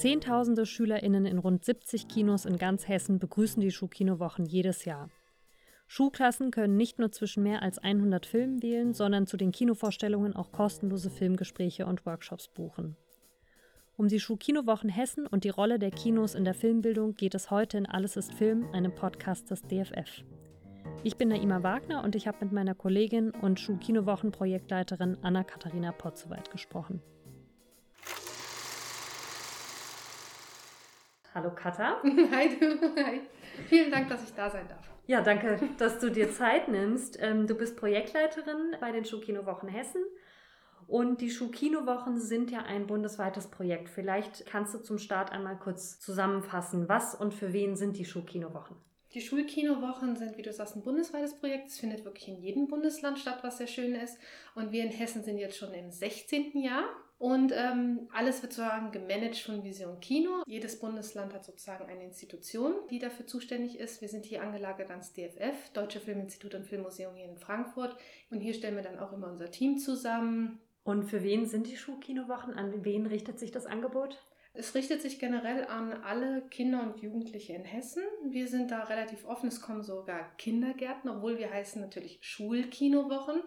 Zehntausende SchülerInnen in rund 70 Kinos in ganz Hessen begrüßen die Schulkinowochen jedes Jahr. Schulklassen können nicht nur zwischen mehr als 100 Filmen wählen, sondern zu den Kinovorstellungen auch kostenlose Filmgespräche und Workshops buchen. Um die Schulkinowochen Hessen und die Rolle der Kinos in der Filmbildung geht es heute in Alles ist Film, einem Podcast des DFF. Ich bin Naima Wagner und ich habe mit meiner Kollegin und Schulkinowochen-Projektleiterin Anna-Katharina Potzowait gesprochen. Hallo Katha. Hi, du. Hi. Vielen Dank, dass ich da sein darf. Ja, danke, dass du dir Zeit nimmst. Ähm, du bist Projektleiterin bei den Schulkinowochen Hessen. Und die Schulkinowochen sind ja ein bundesweites Projekt. Vielleicht kannst du zum Start einmal kurz zusammenfassen, was und für wen sind die Schulkinowochen? Die Schulkinowochen sind, wie du sagst, ein bundesweites Projekt. Es findet wirklich in jedem Bundesland statt, was sehr schön ist. Und wir in Hessen sind jetzt schon im 16. Jahr. Und ähm, alles wird sozusagen gemanagt von Vision Kino. Jedes Bundesland hat sozusagen eine Institution, die dafür zuständig ist. Wir sind hier angelagert ans DFF, Deutsche Filminstitut und Filmmuseum hier in Frankfurt. Und hier stellen wir dann auch immer unser Team zusammen. Und für wen sind die Schulkinowochen? An wen richtet sich das Angebot? Es richtet sich generell an alle Kinder und Jugendliche in Hessen. Wir sind da relativ offen. Es kommen sogar Kindergärten, obwohl wir heißen natürlich Schulkinowochen.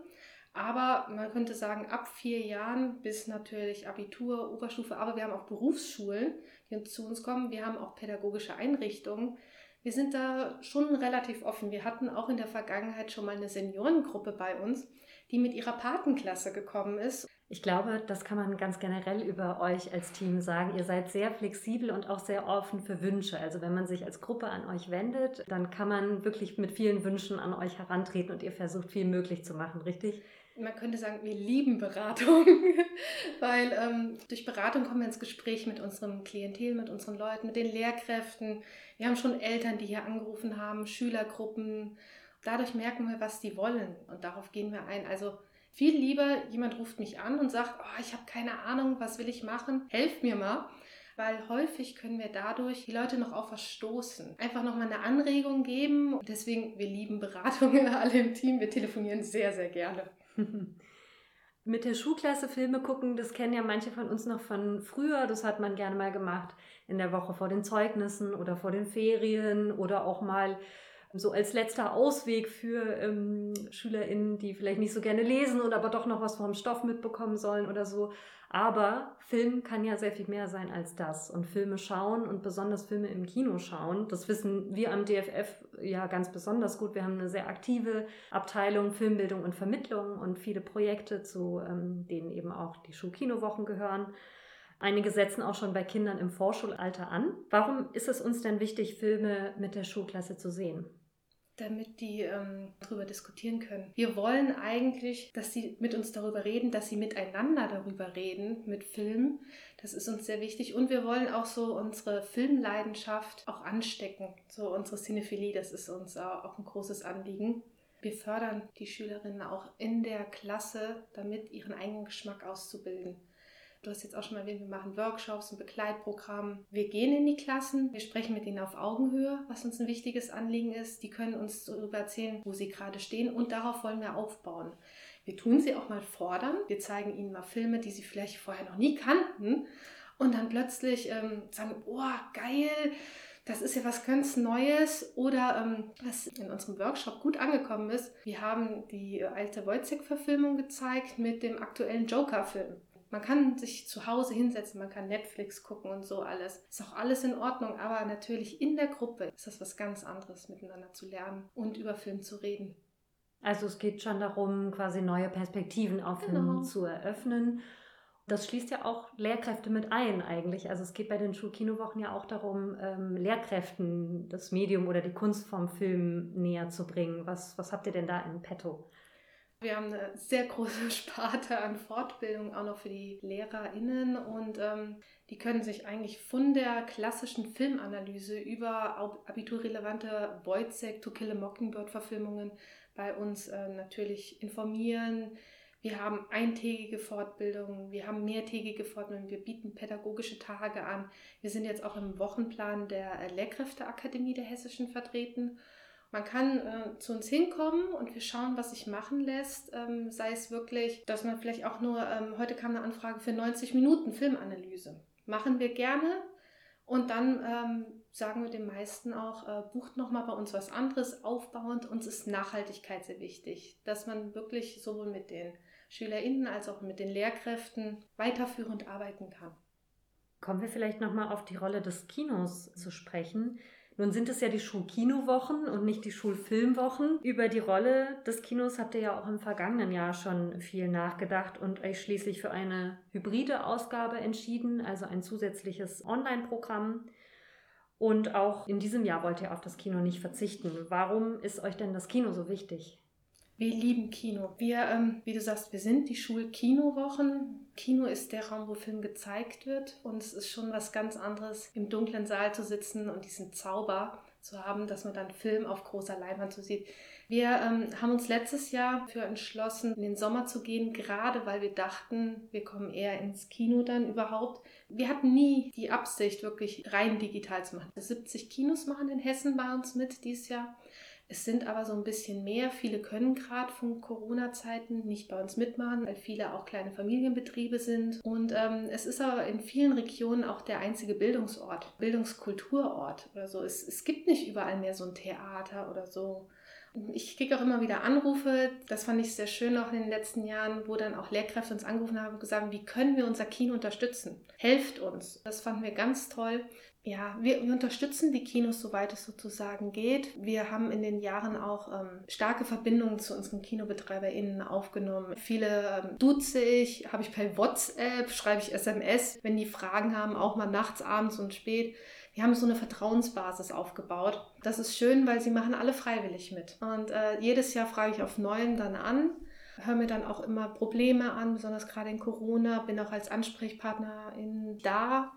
Aber man könnte sagen, ab vier Jahren bis natürlich Abitur, Oberstufe, aber wir haben auch Berufsschulen, die zu uns kommen. Wir haben auch pädagogische Einrichtungen. Wir sind da schon relativ offen. Wir hatten auch in der Vergangenheit schon mal eine Seniorengruppe bei uns, die mit ihrer Patenklasse gekommen ist. Ich glaube, das kann man ganz generell über euch als Team sagen. Ihr seid sehr flexibel und auch sehr offen für Wünsche. Also wenn man sich als Gruppe an euch wendet, dann kann man wirklich mit vielen Wünschen an euch herantreten und ihr versucht viel möglich zu machen, richtig? man könnte sagen, wir lieben Beratung, weil ähm, durch Beratung kommen wir ins Gespräch mit unserem Klientel, mit unseren Leuten, mit den Lehrkräften. Wir haben schon Eltern, die hier angerufen haben, Schülergruppen. Dadurch merken wir, was die wollen und darauf gehen wir ein. Also viel lieber, jemand ruft mich an und sagt, oh, ich habe keine Ahnung, was will ich machen, helft mir mal. Weil häufig können wir dadurch die Leute noch auf was stoßen. Einfach nochmal eine Anregung geben. Deswegen, wir lieben Beratungen alle im Team. Wir telefonieren sehr, sehr gerne. Mit der Schulklasse Filme gucken, das kennen ja manche von uns noch von früher. Das hat man gerne mal gemacht in der Woche vor den Zeugnissen oder vor den Ferien oder auch mal so als letzter Ausweg für ähm, SchülerInnen, die vielleicht nicht so gerne lesen und aber doch noch was vom Stoff mitbekommen sollen oder so. Aber Film kann ja sehr viel mehr sein als das. Und Filme schauen und besonders Filme im Kino schauen, das wissen wir am DFF ja ganz besonders gut. Wir haben eine sehr aktive Abteilung Filmbildung und Vermittlung und viele Projekte, zu ähm, denen eben auch die Schulkinowochen gehören. Einige setzen auch schon bei Kindern im Vorschulalter an. Warum ist es uns denn wichtig, Filme mit der Schulklasse zu sehen? Damit die ähm, darüber diskutieren können. Wir wollen eigentlich, dass sie mit uns darüber reden, dass sie miteinander darüber reden mit Filmen. Das ist uns sehr wichtig. Und wir wollen auch so unsere Filmleidenschaft auch anstecken. So unsere Cinephilie, das ist uns auch ein großes Anliegen. Wir fördern die Schülerinnen auch in der Klasse, damit ihren eigenen Geschmack auszubilden. Du hast jetzt auch schon mal erwähnt, wir machen Workshops und Begleitprogramm. Wir gehen in die Klassen, wir sprechen mit ihnen auf Augenhöhe, was uns ein wichtiges Anliegen ist. Die können uns darüber erzählen, wo sie gerade stehen und darauf wollen wir aufbauen. Wir tun sie auch mal fordern. Wir zeigen ihnen mal Filme, die sie vielleicht vorher noch nie kannten und dann plötzlich ähm, sagen, oh, geil, das ist ja was ganz Neues. Oder ähm, was in unserem Workshop gut angekommen ist, wir haben die alte Wojciech-Verfilmung gezeigt mit dem aktuellen Joker-Film. Man kann sich zu Hause hinsetzen, man kann Netflix gucken und so alles. Ist auch alles in Ordnung, aber natürlich in der Gruppe ist das was ganz anderes, miteinander zu lernen und über Film zu reden. Also es geht schon darum, quasi neue Perspektiven auf genau. Film zu eröffnen. Das schließt ja auch Lehrkräfte mit ein eigentlich. Also es geht bei den Schulkinowochen ja auch darum, ähm, Lehrkräften das Medium oder die Kunst vom Film näher zu bringen. Was, was habt ihr denn da in petto? Wir haben eine sehr große Sparte an Fortbildung auch noch für die LehrerInnen und ähm, die können sich eigentlich von der klassischen Filmanalyse über abiturrelevante Wojciech To Kill a Mockingbird Verfilmungen bei uns äh, natürlich informieren. Wir haben eintägige Fortbildungen, wir haben mehrtägige Fortbildungen, wir bieten pädagogische Tage an. Wir sind jetzt auch im Wochenplan der Lehrkräfteakademie der Hessischen vertreten man kann äh, zu uns hinkommen und wir schauen, was sich machen lässt. Ähm, sei es wirklich, dass man vielleicht auch nur, ähm, heute kam eine Anfrage für 90 Minuten Filmanalyse. Machen wir gerne. Und dann ähm, sagen wir den meisten auch, äh, bucht nochmal bei uns was anderes, aufbauend. Uns ist Nachhaltigkeit sehr wichtig, dass man wirklich sowohl mit den SchülerInnen als auch mit den Lehrkräften weiterführend arbeiten kann. Kommen wir vielleicht nochmal auf die Rolle des Kinos zu sprechen. Nun sind es ja die Schulkinowochen und nicht die Schulfilmwochen. Über die Rolle des Kinos habt ihr ja auch im vergangenen Jahr schon viel nachgedacht und euch schließlich für eine hybride Ausgabe entschieden, also ein zusätzliches Online-Programm. Und auch in diesem Jahr wollt ihr auf das Kino nicht verzichten. Warum ist euch denn das Kino so wichtig? Wir lieben Kino. Wir, ähm, wie du sagst, wir sind die Schulkinowochen. Kino ist der Raum, wo Film gezeigt wird. Und es ist schon was ganz anderes, im dunklen Saal zu sitzen und diesen Zauber zu haben, dass man dann Film auf großer Leinwand so sieht. Wir ähm, haben uns letztes Jahr für entschlossen, in den Sommer zu gehen, gerade weil wir dachten, wir kommen eher ins Kino dann überhaupt. Wir hatten nie die Absicht, wirklich rein digital zu machen. 70 Kinos machen in Hessen bei uns mit dieses Jahr. Es sind aber so ein bisschen mehr. Viele können gerade von Corona-Zeiten nicht bei uns mitmachen, weil viele auch kleine Familienbetriebe sind. Und ähm, es ist aber in vielen Regionen auch der einzige Bildungsort, Bildungskulturort oder so. Es, es gibt nicht überall mehr so ein Theater oder so. Ich kriege auch immer wieder Anrufe, das fand ich sehr schön auch in den letzten Jahren, wo dann auch Lehrkräfte uns angerufen haben und gesagt, wie können wir unser Kino unterstützen? Helft uns. Das fanden wir ganz toll. Ja, wir, wir, unterstützen die Kinos, soweit es sozusagen geht. Wir haben in den Jahren auch ähm, starke Verbindungen zu unseren KinobetreiberInnen aufgenommen. Viele ähm, duze ich, habe ich per WhatsApp, schreibe ich SMS, wenn die Fragen haben, auch mal nachts, abends und spät. Wir haben so eine Vertrauensbasis aufgebaut. Das ist schön, weil sie machen alle freiwillig mit. Und äh, jedes Jahr frage ich auf Neuen dann an höre mir dann auch immer Probleme an, besonders gerade in Corona, bin auch als Ansprechpartnerin da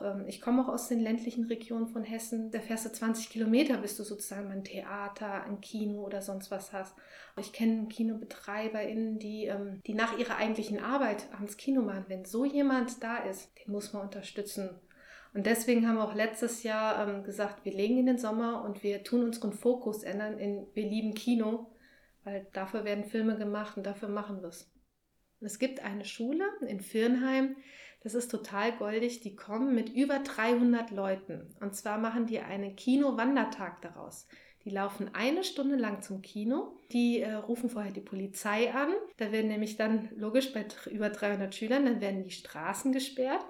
ähm, ich komme auch aus den ländlichen Regionen von Hessen. Da fährst du 20 Kilometer, bis du sozusagen ein Theater, ein Kino oder sonst was hast. Ich kenne KinobetreiberInnen, die, ähm, die nach ihrer eigentlichen Arbeit ans Kino machen. Wenn so jemand da ist, den muss man unterstützen. Und deswegen haben wir auch letztes Jahr ähm, gesagt, wir legen in den Sommer und wir tun unseren Fokus ändern in wir lieben Kino, weil dafür werden Filme gemacht und dafür machen wir es. Es gibt eine Schule in Firnheim, das ist total goldig. Die kommen mit über 300 Leuten. Und zwar machen die einen Kino-Wandertag daraus. Die laufen eine Stunde lang zum Kino. Die äh, rufen vorher die Polizei an. Da werden nämlich dann, logisch, bei über 300 Schülern, dann werden die Straßen gesperrt.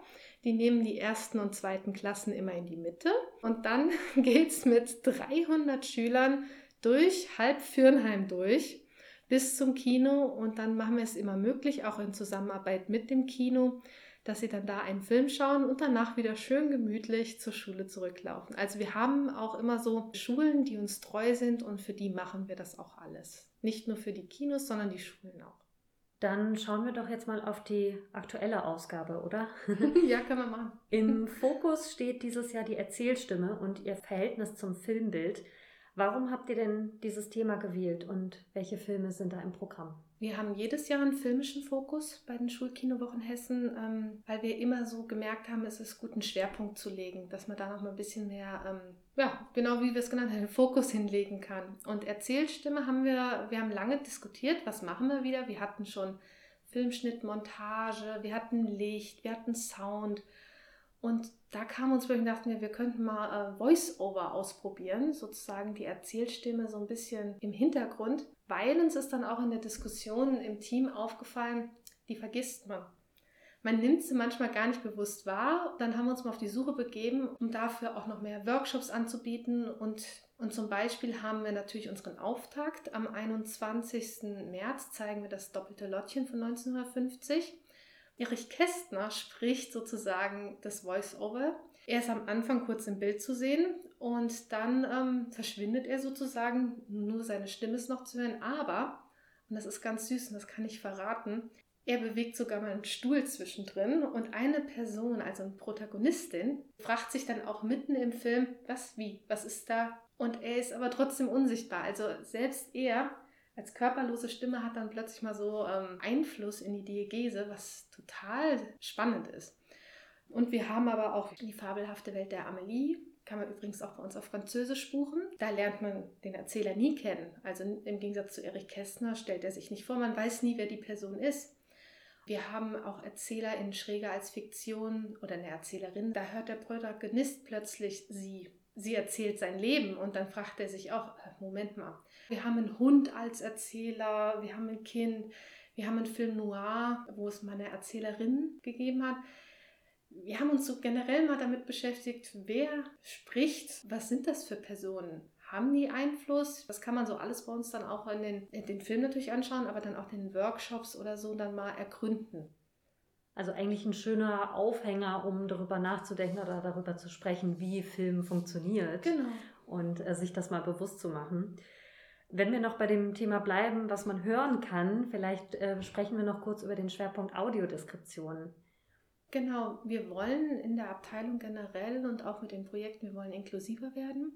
Die nehmen die ersten und zweiten Klassen immer in die Mitte. Und dann geht es mit 300 Schülern durch halb Fürnheim durch bis zum Kino. Und dann machen wir es immer möglich, auch in Zusammenarbeit mit dem Kino, dass sie dann da einen Film schauen und danach wieder schön gemütlich zur Schule zurücklaufen. Also wir haben auch immer so Schulen, die uns treu sind und für die machen wir das auch alles. Nicht nur für die Kinos, sondern die Schulen auch. Dann schauen wir doch jetzt mal auf die aktuelle Ausgabe, oder? ja, kann man machen. Im Fokus steht dieses Jahr die Erzählstimme und ihr Verhältnis zum Filmbild. Warum habt ihr denn dieses Thema gewählt und welche Filme sind da im Programm? Wir haben jedes Jahr einen filmischen Fokus bei den Schulkinowochen Hessen, ähm, weil wir immer so gemerkt haben, es ist gut, einen Schwerpunkt zu legen, dass man da noch mal ein bisschen mehr, ähm, ja, genau wie wir es genannt haben, den Fokus hinlegen kann. Und Erzählstimme haben wir, wir haben lange diskutiert, was machen wir wieder? Wir hatten schon Filmschnitt, Montage, wir hatten Licht, wir hatten Sound. Und da kam uns wirklich, dachten wir, wir könnten mal äh, Voice-Over ausprobieren, sozusagen die Erzählstimme so ein bisschen im Hintergrund, weil uns ist dann auch in der Diskussion im Team aufgefallen, die vergisst man. Man nimmt sie manchmal gar nicht bewusst wahr. Dann haben wir uns mal auf die Suche begeben, um dafür auch noch mehr Workshops anzubieten. Und, und zum Beispiel haben wir natürlich unseren Auftakt. Am 21. März zeigen wir das doppelte Lottchen von 1950. Erich Kästner spricht sozusagen das Voice-Over. Er ist am Anfang kurz im Bild zu sehen und dann ähm, verschwindet er sozusagen, nur seine Stimme ist noch zu hören, aber, und das ist ganz süß und das kann ich verraten, er bewegt sogar mal einen Stuhl zwischendrin und eine Person, also eine Protagonistin, fragt sich dann auch mitten im Film, was, wie, was ist da? Und er ist aber trotzdem unsichtbar. Also selbst er als körperlose Stimme hat dann plötzlich mal so ähm, Einfluss in die Diegese, was total spannend ist. Und wir haben aber auch die fabelhafte Welt der Amelie. Kann man übrigens auch bei uns auf Französisch buchen. Da lernt man den Erzähler nie kennen. Also im Gegensatz zu Erich Kästner stellt er sich nicht vor, man weiß nie, wer die Person ist. Wir haben auch Erzähler in Schräger als Fiktion oder eine Erzählerin. Da hört der Protagonist plötzlich sie. Sie erzählt sein Leben und dann fragt er sich auch, äh, Moment mal, wir haben einen Hund als Erzähler, wir haben ein Kind, wir haben einen Film Noir, wo es mal eine Erzählerin gegeben hat. Wir haben uns so generell mal damit beschäftigt, wer spricht, was sind das für Personen? Haben die Einfluss? Das kann man so alles bei uns dann auch in den, in den Film natürlich anschauen, aber dann auch in den Workshops oder so dann mal ergründen. Also eigentlich ein schöner Aufhänger, um darüber nachzudenken oder darüber zu sprechen, wie Film funktioniert. Genau. Und äh, sich das mal bewusst zu machen. Wenn wir noch bei dem Thema bleiben, was man hören kann, vielleicht äh, sprechen wir noch kurz über den Schwerpunkt Audiodeskription. Genau, wir wollen in der Abteilung generell und auch mit den Projekten, wir wollen inklusiver werden.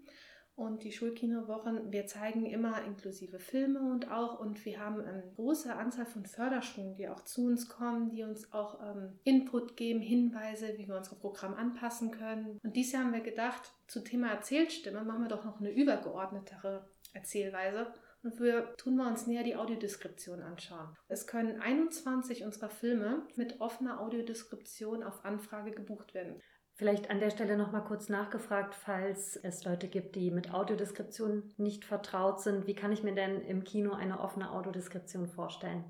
Und die Schulkinowochen, wir zeigen immer inklusive Filme und auch, und wir haben eine große Anzahl von Förderschulen, die auch zu uns kommen, die uns auch ähm, Input geben, Hinweise, wie wir unser Programm anpassen können. Und dieses Jahr haben wir gedacht, zum Thema Erzählstimme machen wir doch noch eine übergeordnetere Erzählweise. Und wir tun wir uns näher die Audiodeskription anschauen. Es können 21 unserer Filme mit offener Audiodeskription auf Anfrage gebucht werden. Vielleicht an der Stelle nochmal kurz nachgefragt, falls es Leute gibt, die mit Audiodeskription nicht vertraut sind. Wie kann ich mir denn im Kino eine offene Audiodeskription vorstellen?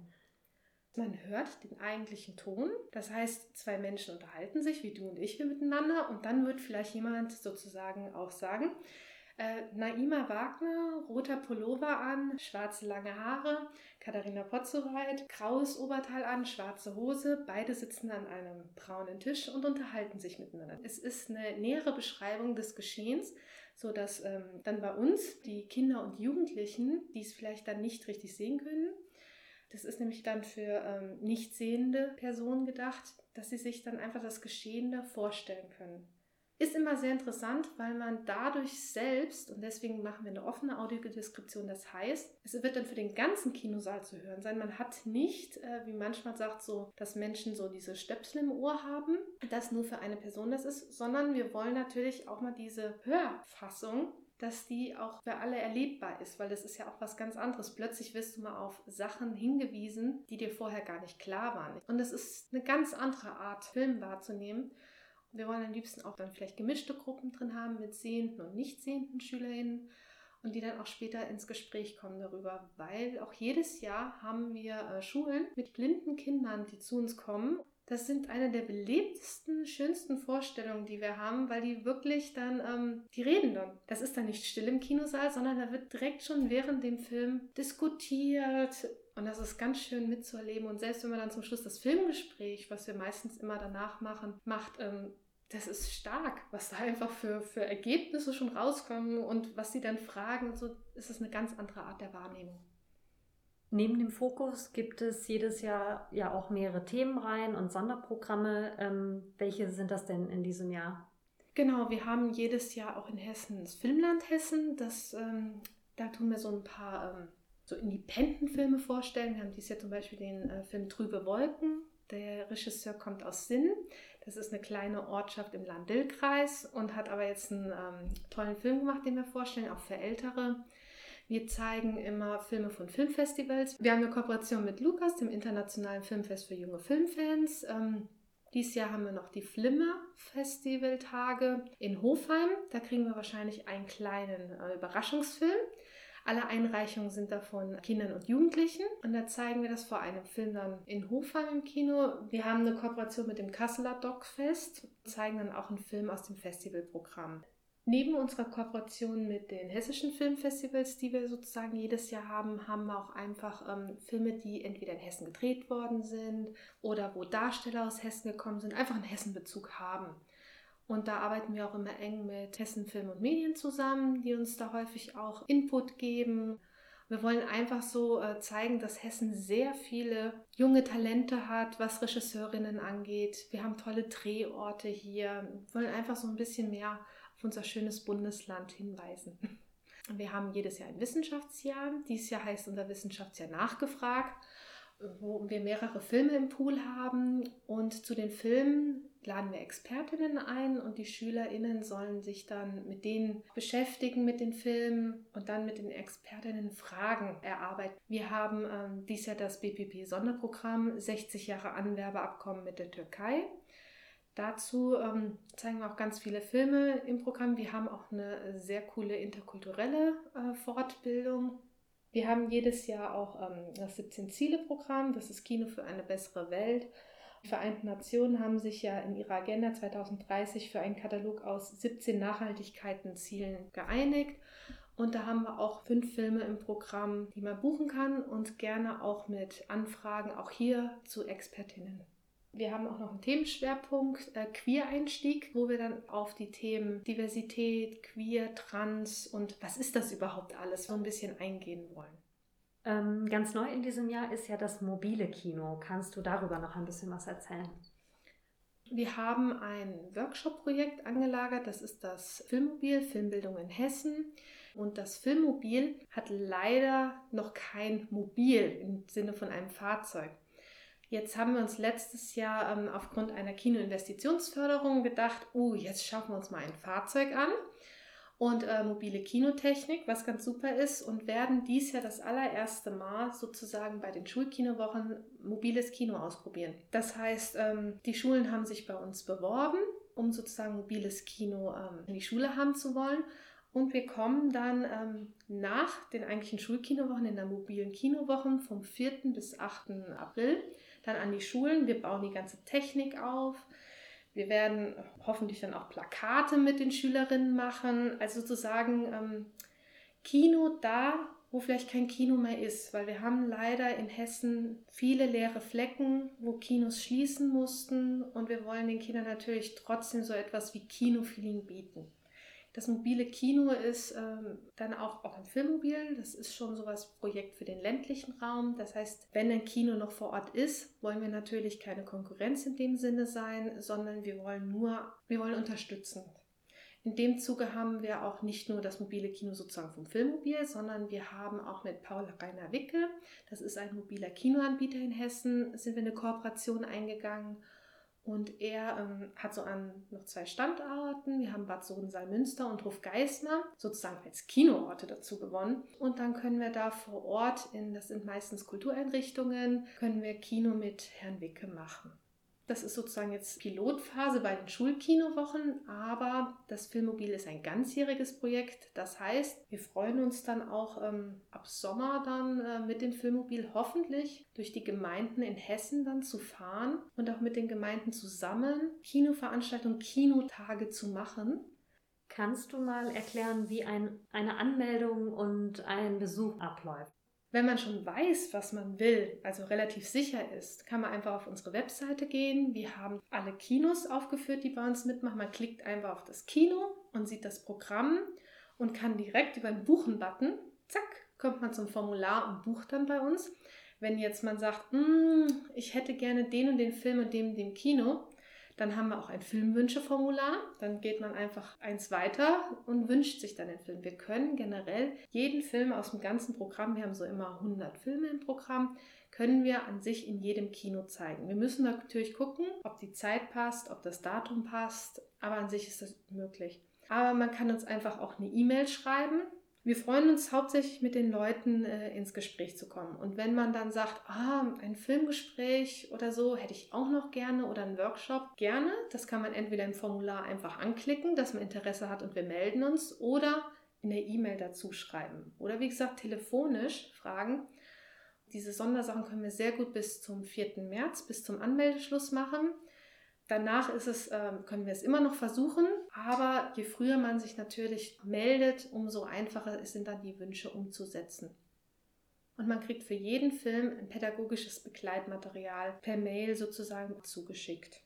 Man hört den eigentlichen Ton. Das heißt, zwei Menschen unterhalten sich, wie du und ich, wir miteinander. Und dann wird vielleicht jemand sozusagen auch sagen, äh, Naima Wagner, roter Pullover an, schwarze lange Haare, Katharina Potzowait, graues Oberteil an, schwarze Hose. Beide sitzen an einem braunen Tisch und unterhalten sich miteinander. Es ist eine nähere Beschreibung des Geschehens, sodass ähm, dann bei uns die Kinder und Jugendlichen, die es vielleicht dann nicht richtig sehen können, das ist nämlich dann für ähm, nicht sehende Personen gedacht, dass sie sich dann einfach das Geschehene vorstellen können. Ist immer sehr interessant, weil man dadurch selbst, und deswegen machen wir eine offene Audiodeskription, das heißt, es wird dann für den ganzen Kinosaal zu hören sein. Man hat nicht, äh, wie manchmal sagt, so, dass Menschen so diese Stöpsel im Ohr haben, dass nur für eine Person das ist, sondern wir wollen natürlich auch mal diese Hörfassung dass die auch für alle erlebbar ist, weil das ist ja auch was ganz anderes. Plötzlich wirst du mal auf Sachen hingewiesen, die dir vorher gar nicht klar waren. Und es ist eine ganz andere Art, Film wahrzunehmen. Wir wollen am liebsten auch dann vielleicht gemischte Gruppen drin haben mit sehenden und nicht sehenden SchülerInnen und die dann auch später ins Gespräch kommen darüber, weil auch jedes Jahr haben wir äh, Schulen mit blinden Kindern, die zu uns kommen. Das sind eine der belebtesten, schönsten Vorstellungen, die wir haben, weil die wirklich dann, ähm, die reden dann. Das ist dann nicht still im Kinosaal, sondern da wird direkt schon während dem Film diskutiert, und das ist ganz schön mitzuerleben. Und selbst wenn man dann zum Schluss das Filmgespräch, was wir meistens immer danach machen, macht, ähm, das ist stark, was da einfach für, für Ergebnisse schon rauskommen und was sie dann fragen so, ist es eine ganz andere Art der Wahrnehmung. Neben dem Fokus gibt es jedes Jahr ja auch mehrere Themenreihen und Sonderprogramme. Ähm, welche sind das denn in diesem Jahr? Genau, wir haben jedes Jahr auch in Hessen das Filmland Hessen. Das, ähm, da tun wir so ein paar ähm, so Independent-Filme vorstellen. Wir haben dieses Jahr zum Beispiel den äh, Film Trübe Wolken. Der Regisseur kommt aus Sinn. Das ist eine kleine Ortschaft im Land-Dill-Kreis und hat aber jetzt einen ähm, tollen Film gemacht, den wir vorstellen, auch für Ältere. Wir zeigen immer Filme von Filmfestivals. Wir haben eine Kooperation mit Lukas, dem internationalen Filmfest für junge Filmfans. Ähm, dieses Jahr haben wir noch die Flimmer Festivaltage in Hofheim. Da kriegen wir wahrscheinlich einen kleinen äh, Überraschungsfilm. Alle Einreichungen sind davon Kindern und Jugendlichen. Und da zeigen wir das vor einem Film dann in Hofheim im Kino. Wir haben eine Kooperation mit dem Kasseler Dogfest, zeigen dann auch einen Film aus dem Festivalprogramm. Neben unserer Kooperation mit den hessischen Filmfestivals, die wir sozusagen jedes Jahr haben, haben wir auch einfach ähm, Filme, die entweder in Hessen gedreht worden sind oder wo Darsteller aus Hessen gekommen sind, einfach einen Hessenbezug haben. Und da arbeiten wir auch immer eng mit Hessen Film und Medien zusammen, die uns da häufig auch Input geben. Wir wollen einfach so äh, zeigen, dass Hessen sehr viele junge Talente hat, was Regisseurinnen angeht. Wir haben tolle Drehorte hier. Wir wollen einfach so ein bisschen mehr auf unser schönes Bundesland hinweisen. Wir haben jedes Jahr ein Wissenschaftsjahr. Dieses Jahr heißt unser Wissenschaftsjahr nachgefragt, wo wir mehrere Filme im Pool haben. Und zu den Filmen laden wir Expertinnen ein und die SchülerInnen sollen sich dann mit denen beschäftigen, mit den Filmen und dann mit den Expertinnen Fragen erarbeiten. Wir haben ähm, dies Jahr das BPP-Sonderprogramm 60 Jahre Anwerbeabkommen mit der Türkei. Dazu ähm, zeigen wir auch ganz viele Filme im Programm. Wir haben auch eine sehr coole interkulturelle äh, Fortbildung. Wir haben jedes Jahr auch ähm, das 17-Ziele-Programm, das ist Kino für eine bessere Welt. Die Vereinten Nationen haben sich ja in ihrer Agenda 2030 für einen Katalog aus 17 Nachhaltigkeiten-Zielen geeinigt. Und da haben wir auch fünf Filme im Programm, die man buchen kann und gerne auch mit Anfragen, auch hier zu Expertinnen. Wir haben auch noch einen Themenschwerpunkt äh, Queer-Einstieg, wo wir dann auf die Themen Diversität, Queer, Trans und was ist das überhaupt alles so ein bisschen eingehen wollen. Ähm, ganz neu in diesem Jahr ist ja das mobile Kino. Kannst du darüber noch ein bisschen was erzählen? Wir haben ein Workshop-Projekt angelagert, das ist das Filmmobil, Filmbildung in Hessen. Und das Filmmobil hat leider noch kein Mobil im Sinne von einem Fahrzeug. Jetzt haben wir uns letztes Jahr ähm, aufgrund einer Kinoinvestitionsförderung gedacht, oh, jetzt schaffen wir uns mal ein Fahrzeug an und äh, mobile Kinotechnik, was ganz super ist und werden dies Jahr das allererste Mal sozusagen bei den Schulkinowochen mobiles Kino ausprobieren. Das heißt, ähm, die Schulen haben sich bei uns beworben, um sozusagen mobiles Kino ähm, in die Schule haben zu wollen. Und wir kommen dann ähm, nach den eigentlichen Schulkinowochen in der mobilen Kinowochen vom 4. bis 8. April dann an die Schulen. Wir bauen die ganze Technik auf. Wir werden hoffentlich dann auch Plakate mit den Schülerinnen machen. Also sozusagen ähm, Kino da, wo vielleicht kein Kino mehr ist, weil wir haben leider in Hessen viele leere Flecken, wo Kinos schließen mussten und wir wollen den Kindern natürlich trotzdem so etwas wie Kinofeeling bieten. Das mobile Kino ist ähm, dann auch, auch ein Filmmobil. Das ist schon sowas Projekt für den ländlichen Raum. Das heißt, wenn ein Kino noch vor Ort ist, wollen wir natürlich keine Konkurrenz in dem Sinne sein, sondern wir wollen nur, wir wollen unterstützen. In dem Zuge haben wir auch nicht nur das mobile Kino sozusagen vom Filmmobil, sondern wir haben auch mit Paul Rainer Wicke, das ist ein mobiler Kinoanbieter in Hessen, sind wir eine Kooperation eingegangen und er ähm, hat so an noch zwei Standorten. Wir haben Bad Sohn-Salmünster und Hofgeismar sozusagen als Kinoorte dazu gewonnen. Und dann können wir da vor Ort, in, das sind meistens Kultureinrichtungen, können wir Kino mit Herrn Wicke machen. Das ist sozusagen jetzt Pilotphase bei den Schulkinowochen, aber das Filmmobil ist ein ganzjähriges Projekt. Das heißt, wir freuen uns dann auch ähm, ab Sommer dann äh, mit dem Filmmobil hoffentlich durch die Gemeinden in Hessen dann zu fahren und auch mit den Gemeinden zusammen Kinoveranstaltungen, Kinotage zu machen. Kannst du mal erklären, wie ein, eine Anmeldung und ein Besuch abläuft? Wenn man schon weiß, was man will, also relativ sicher ist, kann man einfach auf unsere Webseite gehen. Wir haben alle Kinos aufgeführt, die bei uns mitmachen. Man klickt einfach auf das Kino und sieht das Programm und kann direkt über den Buchen-Button, zack, kommt man zum Formular und bucht dann bei uns. Wenn jetzt man sagt, mm, ich hätte gerne den und den Film und dem, dem Kino, dann haben wir auch ein Filmwünscheformular. Dann geht man einfach eins weiter und wünscht sich dann den Film. Wir können generell jeden Film aus dem ganzen Programm, wir haben so immer 100 Filme im Programm, können wir an sich in jedem Kino zeigen. Wir müssen natürlich gucken, ob die Zeit passt, ob das Datum passt, aber an sich ist das möglich. Aber man kann uns einfach auch eine E-Mail schreiben wir freuen uns hauptsächlich mit den Leuten äh, ins Gespräch zu kommen. Und wenn man dann sagt, ah, ein Filmgespräch oder so hätte ich auch noch gerne oder einen Workshop, gerne. Das kann man entweder im Formular einfach anklicken, dass man Interesse hat und wir melden uns oder in der E-Mail dazu schreiben. Oder wie gesagt, telefonisch fragen. Diese Sondersachen können wir sehr gut bis zum 4. März, bis zum Anmeldeschluss machen. Danach ist es, äh, können wir es immer noch versuchen, aber je früher man sich natürlich meldet, umso einfacher sind dann die Wünsche umzusetzen. Und man kriegt für jeden Film ein pädagogisches Begleitmaterial per Mail sozusagen zugeschickt.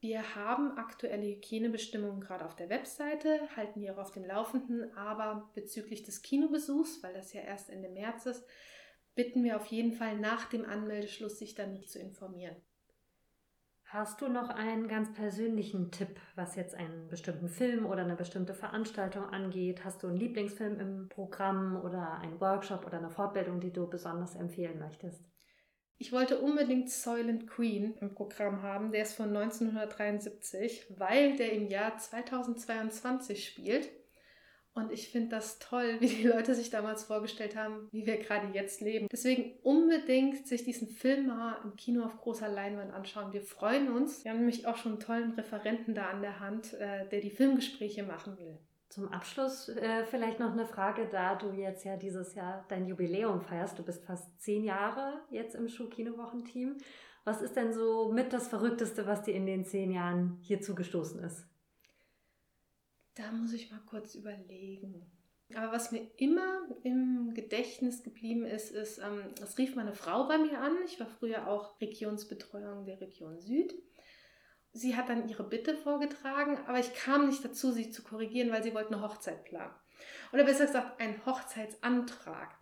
Wir haben aktuelle Hygienebestimmungen gerade auf der Webseite, halten die auch auf dem Laufenden, aber bezüglich des Kinobesuchs, weil das ja erst Ende März ist, bitten wir auf jeden Fall nach dem Anmeldeschluss sich dann zu informieren. Hast du noch einen ganz persönlichen Tipp, was jetzt einen bestimmten Film oder eine bestimmte Veranstaltung angeht? Hast du einen Lieblingsfilm im Programm oder einen Workshop oder eine Fortbildung, die du besonders empfehlen möchtest? Ich wollte unbedingt Soylent Queen im Programm haben. Der ist von 1973, weil der im Jahr 2022 spielt. Und ich finde das toll, wie die Leute sich damals vorgestellt haben, wie wir gerade jetzt leben. Deswegen unbedingt sich diesen Film mal im Kino auf großer Leinwand anschauen. Wir freuen uns. Wir haben nämlich auch schon einen tollen Referenten da an der Hand, äh, der die Filmgespräche machen will. Zum Abschluss äh, vielleicht noch eine Frage, da du jetzt ja dieses Jahr dein Jubiläum feierst. Du bist fast zehn Jahre jetzt im Schuh-Kino-Wochenteam. Was ist denn so mit das Verrückteste, was dir in den zehn Jahren hier zugestoßen ist? Da muss ich mal kurz überlegen. Aber was mir immer im Gedächtnis geblieben ist, ist, ähm, es rief meine Frau bei mir an. Ich war früher auch Regionsbetreuung der Region Süd. Sie hat dann ihre Bitte vorgetragen, aber ich kam nicht dazu, sie zu korrigieren, weil sie wollte eine Hochzeit planen. Oder besser gesagt, einen Hochzeitsantrag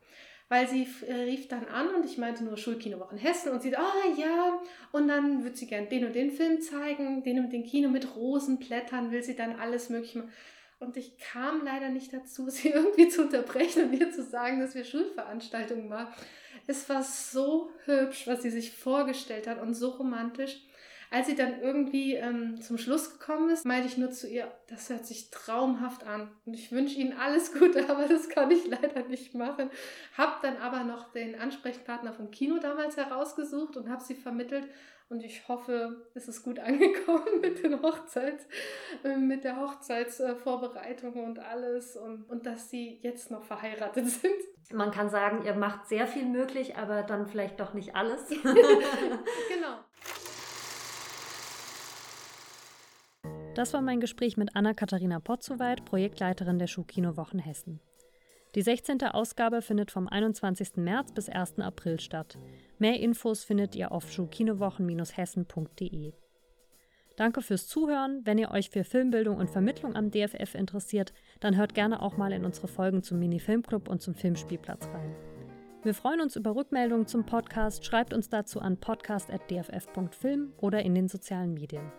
weil sie äh, rief dann an und ich meinte nur Schulkinowochen Hessen und sie, ah ja, und dann wird sie gern den und den Film zeigen, den und den Kino mit Rosenblättern, will sie dann alles mögliche machen. Und ich kam leider nicht dazu, sie irgendwie zu unterbrechen und ihr zu sagen, dass wir Schulveranstaltungen machen. Es war so hübsch, was sie sich vorgestellt hat und so romantisch. Als sie dann irgendwie ähm, zum Schluss gekommen ist, meinte ich nur zu ihr, das hört sich traumhaft an und ich wünsche Ihnen alles Gute, aber das kann ich leider nicht machen. Hab dann aber noch den Ansprechpartner vom Kino damals herausgesucht und habe sie vermittelt und ich hoffe, es ist gut angekommen mit den Hochzeits, äh, mit der Hochzeitsvorbereitung und alles und, und dass sie jetzt noch verheiratet sind. Man kann sagen, ihr macht sehr viel möglich, aber dann vielleicht doch nicht alles. genau. Das war mein Gespräch mit Anna-Katharina Potzowait, Projektleiterin der Schuhkino-Wochen Hessen. Die 16. Ausgabe findet vom 21. März bis 1. April statt. Mehr Infos findet ihr auf schuhkinowochen-hessen.de. Danke fürs Zuhören. Wenn ihr euch für Filmbildung und Vermittlung am DFF interessiert, dann hört gerne auch mal in unsere Folgen zum Mini-Filmclub und zum Filmspielplatz rein. Wir freuen uns über Rückmeldungen zum Podcast. Schreibt uns dazu an podcast.dff.film oder in den sozialen Medien.